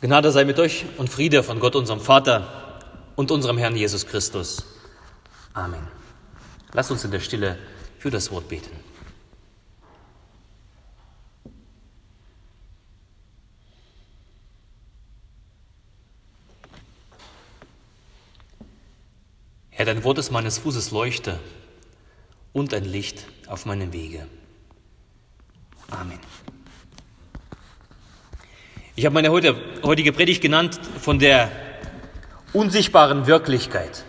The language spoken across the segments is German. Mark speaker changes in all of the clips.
Speaker 1: Gnade sei mit euch und Friede von Gott, unserem Vater und unserem Herrn Jesus Christus. Amen. Lasst uns in der Stille für das Wort beten. Herr, dein Wort ist meines Fußes Leuchte und ein Licht auf meinem Wege. Amen. Ich habe meine heutige Predigt genannt von der unsichtbaren Wirklichkeit.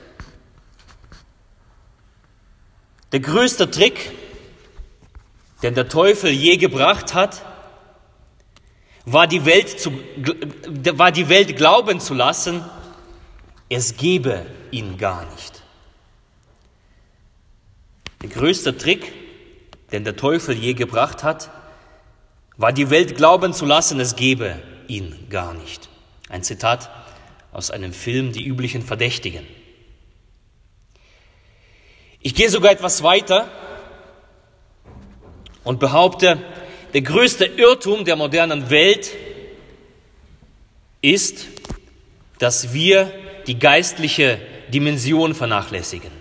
Speaker 1: Der größte Trick, den der Teufel je gebracht hat, war die Welt, zu, war die Welt glauben zu lassen, es gebe ihn gar nicht. Der größte Trick, den der Teufel je gebracht hat, war die Welt glauben zu lassen, es gebe ihn gar nicht. Ein Zitat aus einem Film Die üblichen Verdächtigen. Ich gehe sogar etwas weiter und behaupte, der größte Irrtum der modernen Welt ist, dass wir die geistliche Dimension vernachlässigen.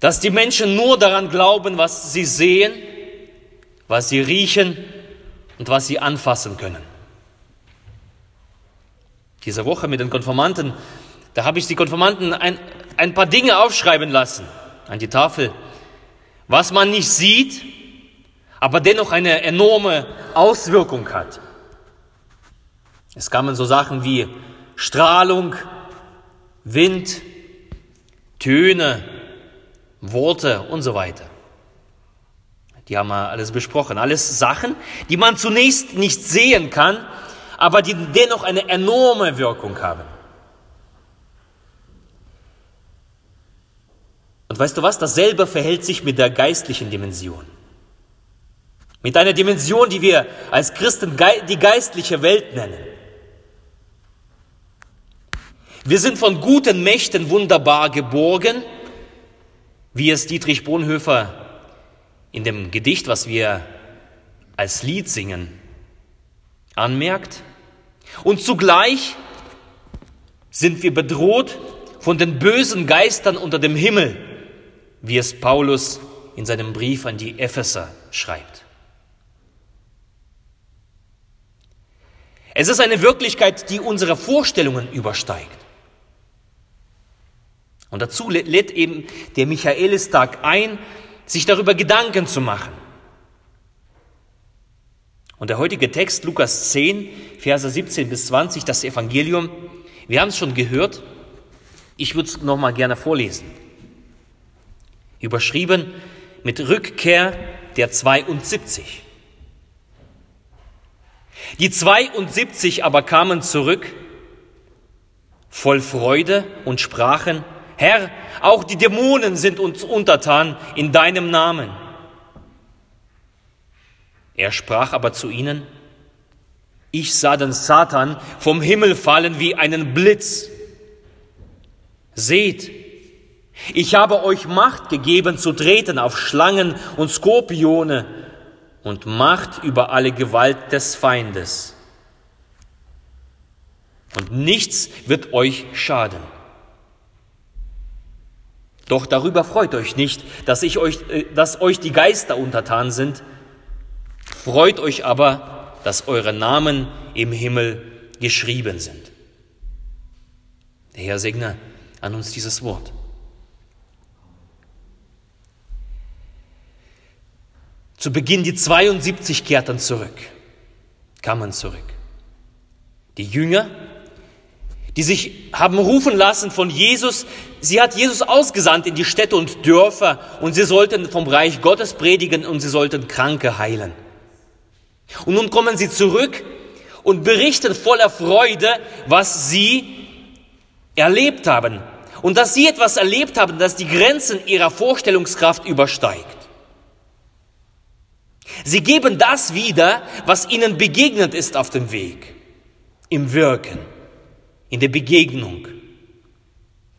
Speaker 1: Dass die Menschen nur daran glauben, was sie sehen, was sie riechen und was sie anfassen können. Diese Woche mit den Konformanten, da habe ich die Konformanten ein, ein paar Dinge aufschreiben lassen an die Tafel, was man nicht sieht, aber dennoch eine enorme Auswirkung hat. Es kamen so Sachen wie Strahlung, Wind, Töne, Worte und so weiter. Die haben wir alles besprochen. Alles Sachen, die man zunächst nicht sehen kann, aber die dennoch eine enorme Wirkung haben. Und weißt du was? Dasselbe verhält sich mit der geistlichen Dimension. Mit einer Dimension, die wir als Christen die geistliche Welt nennen. Wir sind von guten Mächten wunderbar geborgen, wie es Dietrich Bonhoeffer in dem Gedicht, was wir als Lied singen, anmerkt. Und zugleich sind wir bedroht von den bösen Geistern unter dem Himmel, wie es Paulus in seinem Brief an die Epheser schreibt. Es ist eine Wirklichkeit, die unsere Vorstellungen übersteigt. Und dazu lädt eben der Michaelistag ein, sich darüber Gedanken zu machen. Und der heutige Text, Lukas 10, Verse 17 bis 20, das Evangelium, wir haben es schon gehört, ich würde es nochmal gerne vorlesen. Überschrieben mit Rückkehr der 72. Die 72 aber kamen zurück, voll Freude und sprachen, Herr, auch die Dämonen sind uns untertan in deinem Namen. Er sprach aber zu ihnen, ich sah den Satan vom Himmel fallen wie einen Blitz. Seht, ich habe euch Macht gegeben zu treten auf Schlangen und Skorpione und Macht über alle Gewalt des Feindes. Und nichts wird euch schaden. Doch darüber freut euch nicht, dass, ich euch, äh, dass euch die Geister untertan sind. Freut euch aber, dass eure Namen im Himmel geschrieben sind. Der Herr segne an uns dieses Wort. Zu Beginn die 72 kehrten zurück, kamen zurück. Die Jünger die sich haben rufen lassen von Jesus. Sie hat Jesus ausgesandt in die Städte und Dörfer und sie sollten vom Reich Gottes predigen und sie sollten Kranke heilen. Und nun kommen sie zurück und berichten voller Freude, was sie erlebt haben. Und dass sie etwas erlebt haben, das die Grenzen ihrer Vorstellungskraft übersteigt. Sie geben das wieder, was ihnen begegnet ist auf dem Weg, im Wirken in der Begegnung.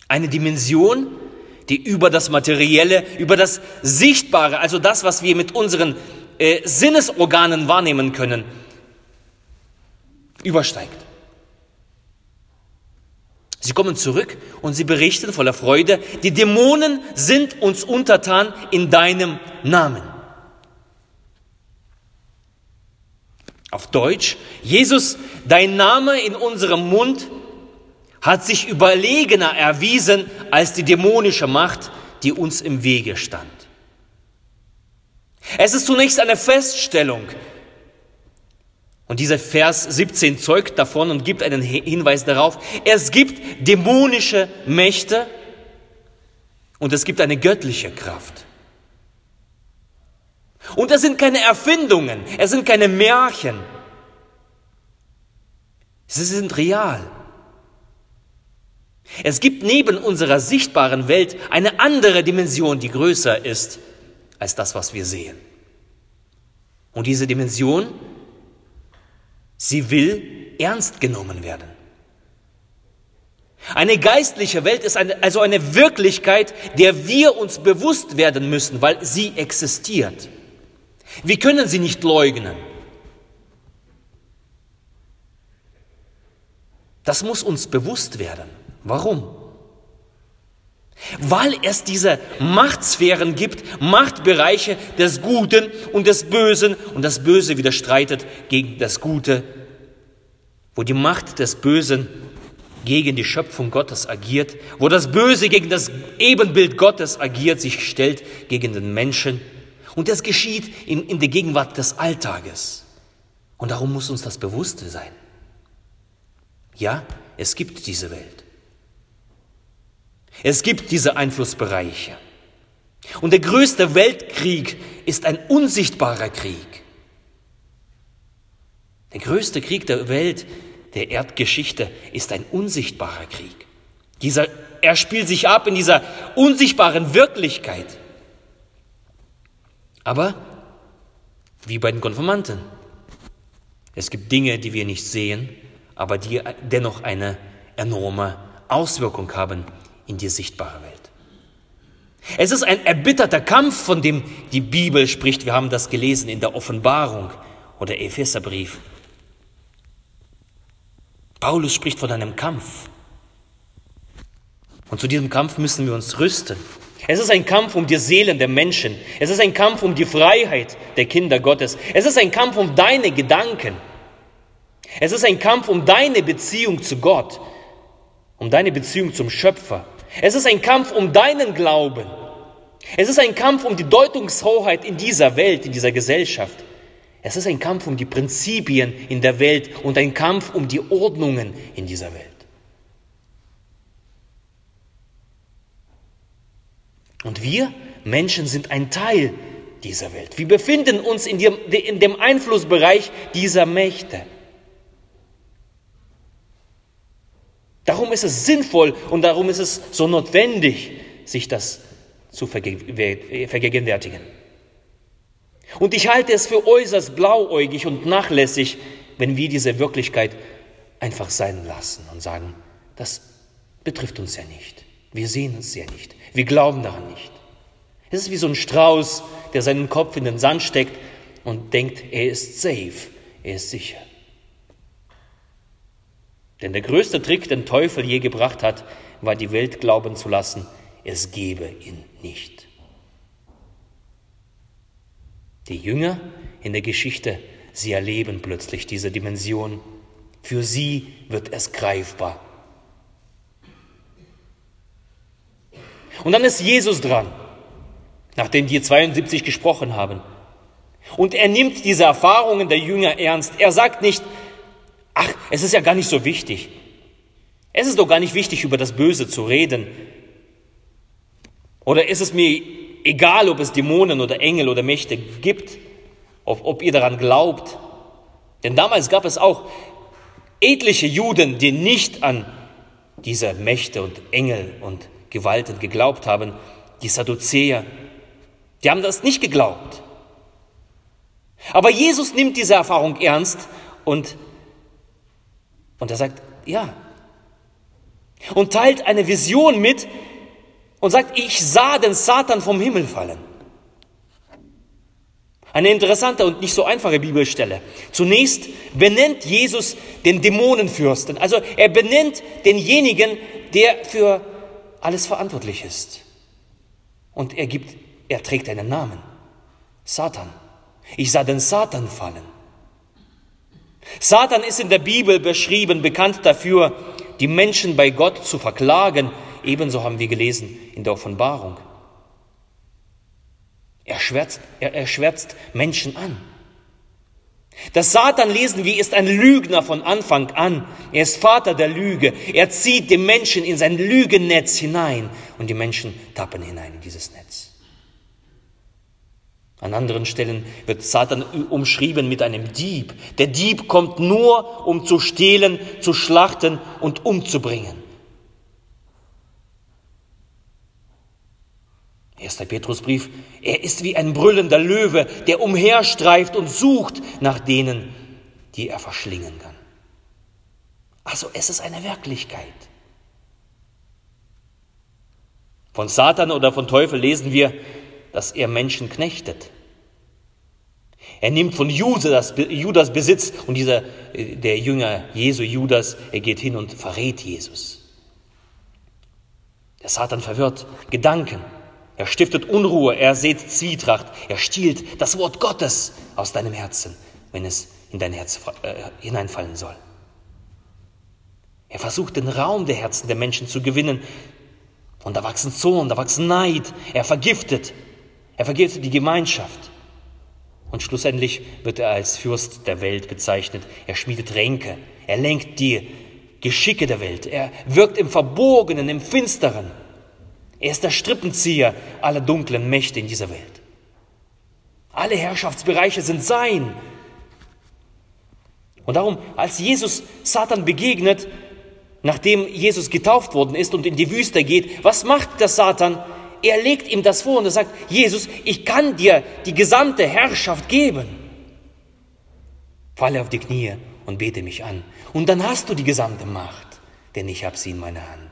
Speaker 1: Eine Dimension, die über das Materielle, über das Sichtbare, also das, was wir mit unseren äh, Sinnesorganen wahrnehmen können, übersteigt. Sie kommen zurück und sie berichten voller Freude, die Dämonen sind uns untertan in deinem Namen. Auf Deutsch, Jesus, dein Name in unserem Mund hat sich überlegener erwiesen als die dämonische Macht, die uns im Wege stand. Es ist zunächst eine Feststellung. Und dieser Vers 17 zeugt davon und gibt einen Hinweis darauf, es gibt dämonische Mächte und es gibt eine göttliche Kraft. Und es sind keine Erfindungen, es sind keine Märchen. Sie sind real. Es gibt neben unserer sichtbaren Welt eine andere Dimension, die größer ist als das, was wir sehen. Und diese Dimension, sie will ernst genommen werden. Eine geistliche Welt ist eine, also eine Wirklichkeit, der wir uns bewusst werden müssen, weil sie existiert. Wir können sie nicht leugnen. Das muss uns bewusst werden. Warum? Weil es diese Machtsphären gibt, Machtbereiche des Guten und des Bösen und das Böse widerstreitet gegen das Gute, wo die Macht des Bösen gegen die Schöpfung Gottes agiert, wo das Böse gegen das Ebenbild Gottes agiert, sich stellt gegen den Menschen und das geschieht in, in der Gegenwart des Alltages. Und darum muss uns das bewusst sein. Ja, es gibt diese Welt. Es gibt diese Einflussbereiche. Und der größte Weltkrieg ist ein unsichtbarer Krieg. Der größte Krieg der Welt, der Erdgeschichte, ist ein unsichtbarer Krieg. Dieser, er spielt sich ab in dieser unsichtbaren Wirklichkeit. Aber wie bei den Konformanten. Es gibt Dinge, die wir nicht sehen, aber die dennoch eine enorme Auswirkung haben in die sichtbare Welt. Es ist ein erbitterter Kampf, von dem die Bibel spricht. Wir haben das gelesen in der Offenbarung oder Epheserbrief. Paulus spricht von einem Kampf. Und zu diesem Kampf müssen wir uns rüsten. Es ist ein Kampf um die Seelen der Menschen. Es ist ein Kampf um die Freiheit der Kinder Gottes. Es ist ein Kampf um deine Gedanken. Es ist ein Kampf um deine Beziehung zu Gott, um deine Beziehung zum Schöpfer. Es ist ein Kampf um deinen Glauben. Es ist ein Kampf um die Deutungshoheit in dieser Welt, in dieser Gesellschaft. Es ist ein Kampf um die Prinzipien in der Welt und ein Kampf um die Ordnungen in dieser Welt. Und wir Menschen sind ein Teil dieser Welt. Wir befinden uns in dem, in dem Einflussbereich dieser Mächte. Darum ist es sinnvoll und darum ist es so notwendig, sich das zu vergegenwärtigen. Und ich halte es für äußerst blauäugig und nachlässig, wenn wir diese Wirklichkeit einfach sein lassen und sagen, das betrifft uns ja nicht. Wir sehen es ja nicht. Wir glauben daran nicht. Es ist wie so ein Strauß, der seinen Kopf in den Sand steckt und denkt, er ist safe, er ist sicher. Denn der größte Trick, den Teufel je gebracht hat, war die Welt glauben zu lassen, es gebe ihn nicht. Die Jünger in der Geschichte, sie erleben plötzlich diese Dimension. Für sie wird es greifbar. Und dann ist Jesus dran, nachdem die 72 gesprochen haben. Und er nimmt diese Erfahrungen der Jünger ernst. Er sagt nicht, ach, es ist ja gar nicht so wichtig. Es ist doch gar nicht wichtig, über das Böse zu reden. Oder ist es mir egal, ob es Dämonen oder Engel oder Mächte gibt, ob, ob ihr daran glaubt? Denn damals gab es auch etliche Juden, die nicht an diese Mächte und Engel und Gewalten geglaubt haben, die Sadduzäer, die haben das nicht geglaubt. Aber Jesus nimmt diese Erfahrung ernst und und er sagt, ja. Und teilt eine Vision mit und sagt, ich sah den Satan vom Himmel fallen. Eine interessante und nicht so einfache Bibelstelle. Zunächst benennt Jesus den Dämonenfürsten. Also er benennt denjenigen, der für alles verantwortlich ist. Und er gibt, er trägt einen Namen. Satan. Ich sah den Satan fallen. Satan ist in der Bibel beschrieben, bekannt dafür, die Menschen bei Gott zu verklagen. Ebenso haben wir gelesen in der Offenbarung. Er schwärzt, er, er schwärzt Menschen an. Das Satan lesen wir ist ein Lügner von Anfang an. Er ist Vater der Lüge. Er zieht den Menschen in sein Lügennetz hinein und die Menschen tappen hinein in dieses Netz. An anderen Stellen wird Satan umschrieben mit einem Dieb. Der Dieb kommt nur, um zu stehlen, zu schlachten und umzubringen. 1. Petrusbrief, er ist wie ein brüllender Löwe, der umherstreift und sucht nach denen, die er verschlingen kann. Also es ist eine Wirklichkeit. Von Satan oder von Teufel lesen wir, dass er Menschen knechtet. Er nimmt von Judas, Besitz und dieser, der Jünger Jesu Judas, er geht hin und verrät Jesus. Der Satan verwirrt Gedanken. Er stiftet Unruhe, er sät Zwietracht, er stiehlt das Wort Gottes aus deinem Herzen, wenn es in dein Herz äh, hineinfallen soll. Er versucht den Raum der Herzen der Menschen zu gewinnen. Und da wachsen Zorn, da wachsen Neid. Er vergiftet. Er vergiftet die Gemeinschaft. Und schlussendlich wird er als Fürst der Welt bezeichnet. Er schmiedet Ränke. Er lenkt die Geschicke der Welt. Er wirkt im Verborgenen, im Finsteren. Er ist der Strippenzieher aller dunklen Mächte in dieser Welt. Alle Herrschaftsbereiche sind sein. Und darum, als Jesus Satan begegnet, nachdem Jesus getauft worden ist und in die Wüste geht, was macht der Satan? Er legt ihm das vor und er sagt, Jesus, ich kann dir die gesamte Herrschaft geben. Falle auf die Knie und bete mich an. Und dann hast du die gesamte Macht, denn ich habe sie in meiner Hand.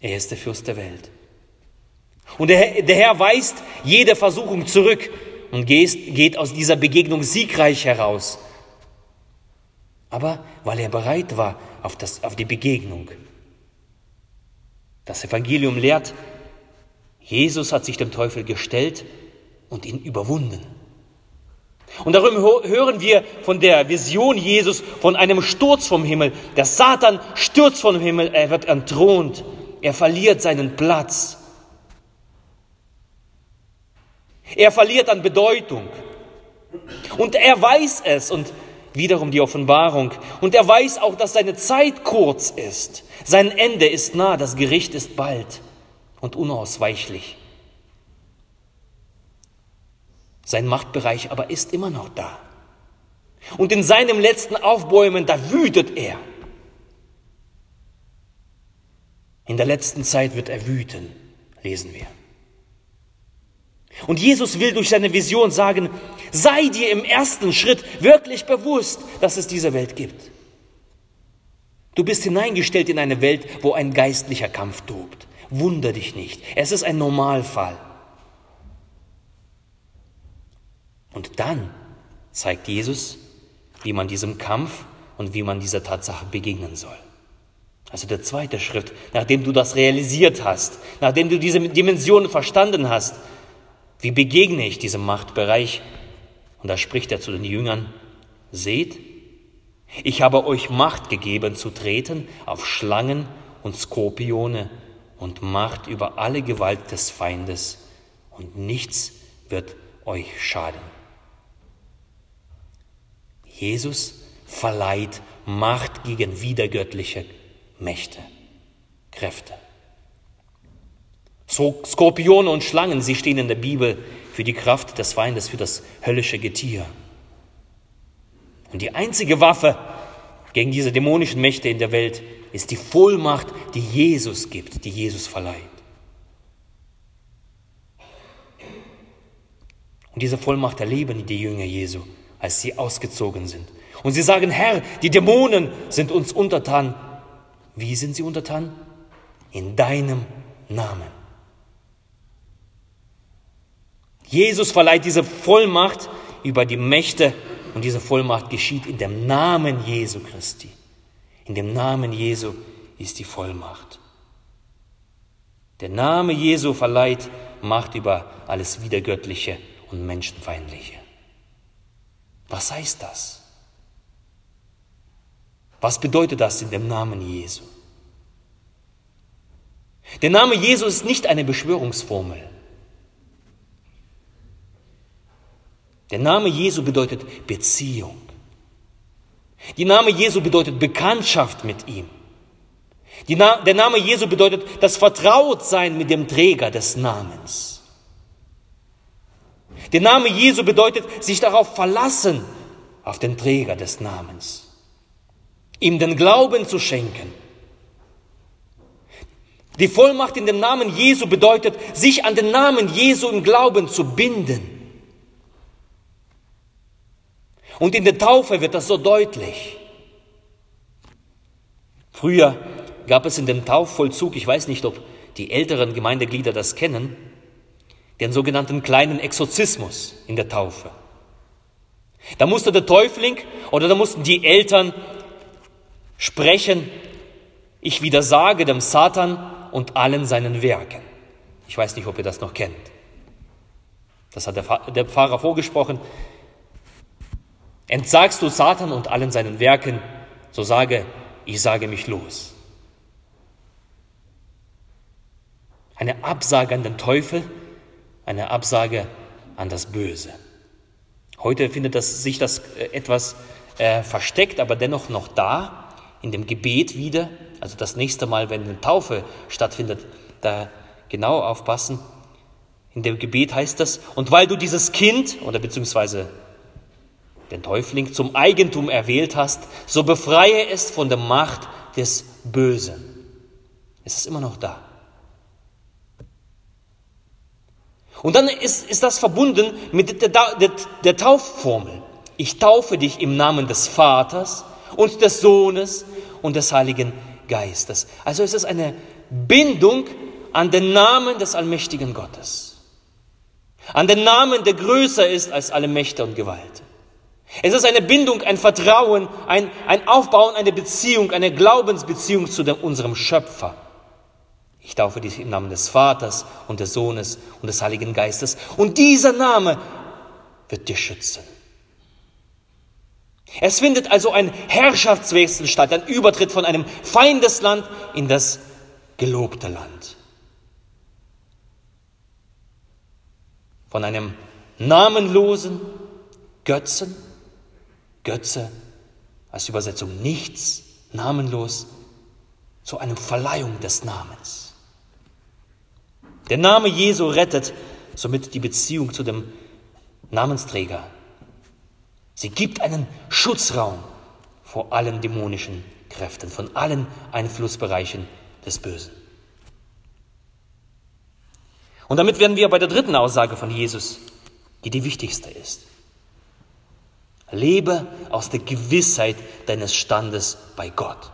Speaker 1: Er ist der Fürst der Welt. Und der, der Herr weist jede Versuchung zurück und geht, geht aus dieser Begegnung siegreich heraus. Aber weil er bereit war auf, das, auf die Begegnung. Das Evangelium lehrt, Jesus hat sich dem Teufel gestellt und ihn überwunden. Und darum hören wir von der Vision Jesus von einem Sturz vom Himmel. Der Satan stürzt vom Himmel, er wird entthront er verliert seinen Platz. Er verliert an Bedeutung. Und er weiß es und wiederum die Offenbarung. Und er weiß auch, dass seine Zeit kurz ist. Sein Ende ist nah, das Gericht ist bald und unausweichlich. Sein Machtbereich aber ist immer noch da. Und in seinem letzten Aufbäumen, da wütet er. In der letzten Zeit wird er wüten, lesen wir. Und Jesus will durch seine Vision sagen, sei dir im ersten Schritt wirklich bewusst, dass es diese Welt gibt. Du bist hineingestellt in eine Welt, wo ein geistlicher Kampf tobt. Wunder dich nicht. Es ist ein Normalfall. Und dann zeigt Jesus, wie man diesem Kampf und wie man dieser Tatsache begegnen soll. Also der zweite Schritt, nachdem du das realisiert hast, nachdem du diese Dimension verstanden hast, wie begegne ich diesem Machtbereich? Und da spricht er zu den Jüngern, seht, ich habe euch Macht gegeben zu treten auf Schlangen und Skorpione und Macht über alle Gewalt des Feindes und nichts wird euch schaden. Jesus verleiht Macht gegen widergöttliche Mächte, Kräfte. So Skorpione und Schlangen, sie stehen in der Bibel für die Kraft des Feindes, für das höllische Getier. Und die einzige Waffe gegen diese dämonischen Mächte in der Welt ist die Vollmacht, die Jesus gibt, die Jesus verleiht. Und diese Vollmacht erleben die Jünger Jesu, als sie ausgezogen sind. Und sie sagen, Herr, die Dämonen sind uns untertan wie sind sie untertan? In deinem Namen. Jesus verleiht diese Vollmacht über die Mächte und diese Vollmacht geschieht in dem Namen Jesu Christi. In dem Namen Jesu ist die Vollmacht. Der Name Jesu verleiht Macht über alles Wiedergöttliche und Menschenfeindliche. Was heißt das? Was bedeutet das in dem Namen Jesu? Der Name Jesu ist nicht eine Beschwörungsformel. Der Name Jesu bedeutet Beziehung. Die Name Jesu bedeutet Bekanntschaft mit ihm. Na der Name Jesu bedeutet das Vertrautsein mit dem Träger des Namens. Der Name Jesu bedeutet sich darauf verlassen, auf den Träger des Namens, ihm den Glauben zu schenken. Die Vollmacht in dem Namen Jesu bedeutet, sich an den Namen Jesu im Glauben zu binden. Und in der Taufe wird das so deutlich. Früher gab es in dem Taufvollzug, ich weiß nicht, ob die älteren Gemeindeglieder das kennen, den sogenannten kleinen Exorzismus in der Taufe. Da musste der Täufling oder da mussten die Eltern sprechen, ich widersage dem Satan und allen seinen Werken. Ich weiß nicht, ob ihr das noch kennt. Das hat der Pfarrer vorgesprochen. Entsagst du Satan und allen seinen Werken, so sage, ich sage mich los. Eine Absage an den Teufel, eine Absage an das Böse. Heute findet das, sich das äh, etwas äh, versteckt, aber dennoch noch da, in dem Gebet wieder. Also das nächste Mal, wenn eine Taufe stattfindet, da genau aufpassen. In dem Gebet heißt das, und weil du dieses Kind oder beziehungsweise den Täufling zum Eigentum erwählt hast, so befreie es von der Macht des Bösen. Es ist immer noch da. Und dann ist, ist das verbunden mit der, der, der Taufformel. Ich taufe dich im Namen des Vaters und des Sohnes und des Heiligen Geistes. Also es ist eine Bindung an den Namen des allmächtigen Gottes. An den Namen, der größer ist als alle Mächte und Gewalt. Es ist eine Bindung, ein Vertrauen, ein, ein Aufbauen, eine Beziehung, eine Glaubensbeziehung zu dem, unserem Schöpfer. Ich taufe dich im Namen des Vaters und des Sohnes und des Heiligen Geistes. Und dieser Name wird dich schützen. Es findet also ein Herrschaftswechsel statt, ein Übertritt von einem Feindesland in das gelobte Land. Von einem namenlosen Götzen Götze, als Übersetzung nichts, namenlos, zu einer Verleihung des Namens. Der Name Jesu rettet somit die Beziehung zu dem Namensträger. Sie gibt einen Schutzraum vor allen dämonischen Kräften, von allen Einflussbereichen des Bösen. Und damit werden wir bei der dritten Aussage von Jesus, die die wichtigste ist. Lebe aus der Gewissheit deines Standes bei Gott.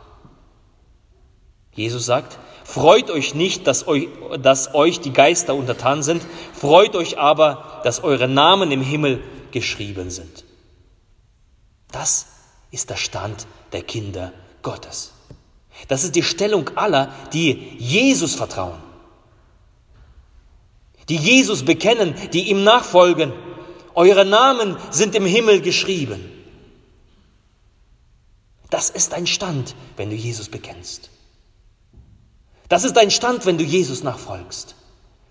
Speaker 1: Jesus sagt, freut euch nicht, dass euch, dass euch die Geister untertan sind, freut euch aber, dass eure Namen im Himmel geschrieben sind. Das ist der Stand der Kinder Gottes. Das ist die Stellung aller, die Jesus vertrauen, die Jesus bekennen, die ihm nachfolgen eure Namen sind im Himmel geschrieben. Das ist dein Stand, wenn du Jesus bekennst. Das ist dein Stand, wenn du Jesus nachfolgst,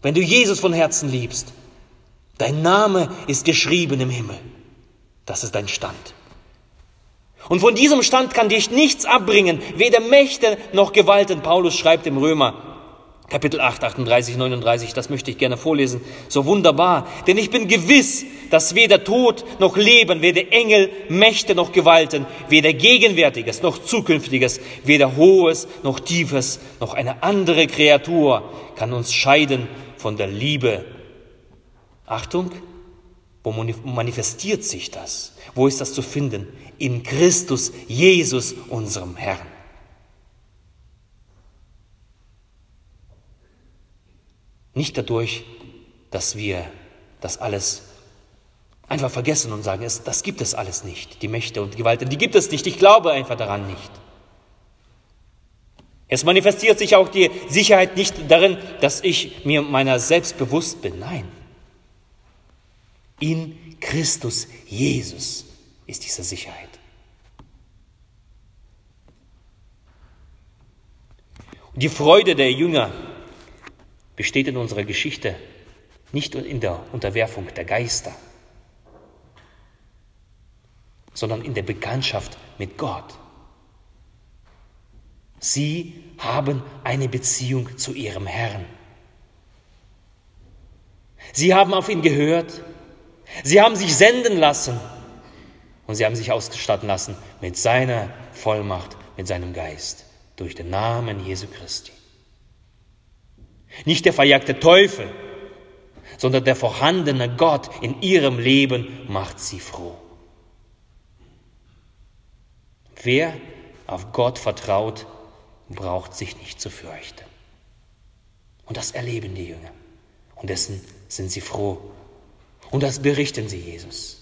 Speaker 1: wenn du Jesus von Herzen liebst. Dein Name ist geschrieben im Himmel. Das ist dein Stand. Und von diesem Stand kann dich nichts abbringen, weder Mächte noch Gewalten. Paulus schreibt im Römer Kapitel 8, 38, 39, das möchte ich gerne vorlesen. So wunderbar. Denn ich bin gewiss, dass weder Tod noch Leben, weder Engel, Mächte noch Gewalten, weder Gegenwärtiges noch Zukünftiges, weder Hohes noch Tiefes, noch eine andere Kreatur kann uns scheiden von der Liebe. Achtung, wo manifestiert sich das? Wo ist das zu finden? In Christus Jesus, unserem Herrn. Nicht dadurch, dass wir das alles einfach vergessen und sagen, das gibt es alles nicht. Die Mächte und Gewalten, die gibt es nicht. Ich glaube einfach daran nicht. Es manifestiert sich auch die Sicherheit nicht darin, dass ich mir meiner selbst bewusst bin. Nein. In Christus Jesus ist diese Sicherheit. Und die Freude der Jünger besteht in unserer Geschichte nicht in der Unterwerfung der Geister, sondern in der Bekanntschaft mit Gott. Sie haben eine Beziehung zu ihrem Herrn. Sie haben auf ihn gehört. Sie haben sich senden lassen. Und sie haben sich ausgestatten lassen mit seiner Vollmacht, mit seinem Geist, durch den Namen Jesu Christi. Nicht der verjagte Teufel, sondern der vorhandene Gott in ihrem Leben macht sie froh. Wer auf Gott vertraut, braucht sich nicht zu fürchten. Und das erleben die Jünger. Und dessen sind sie froh. Und das berichten sie Jesus.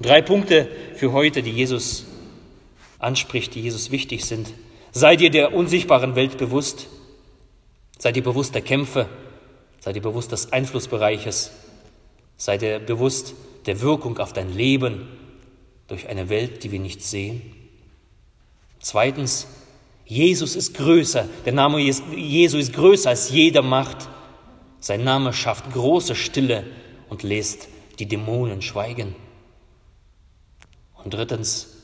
Speaker 1: Drei Punkte für heute, die Jesus anspricht, die Jesus wichtig sind. Sei dir der unsichtbaren Welt bewusst. Sei dir bewusst der Kämpfe. Sei dir bewusst des Einflussbereiches. Sei dir bewusst der Wirkung auf dein Leben durch eine Welt, die wir nicht sehen. Zweitens, Jesus ist größer. Der Name Jesu ist größer als jede Macht. Sein Name schafft große Stille und lässt die Dämonen schweigen. Und drittens,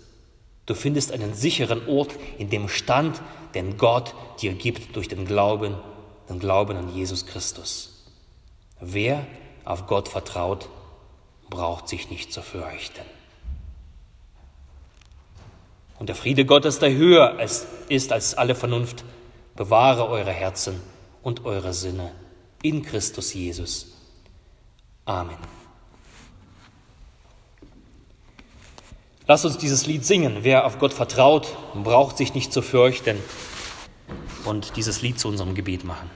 Speaker 1: du findest einen sicheren Ort in dem Stand, den Gott dir gibt durch den Glauben, den Glauben an Jesus Christus. Wer auf Gott vertraut, braucht sich nicht zu fürchten. Und der Friede Gottes, der höher ist als alle Vernunft, bewahre eure Herzen und eure Sinne in Christus Jesus. Amen. Lasst uns dieses Lied singen. Wer auf Gott vertraut, braucht sich nicht zu fürchten und dieses Lied zu unserem Gebet machen.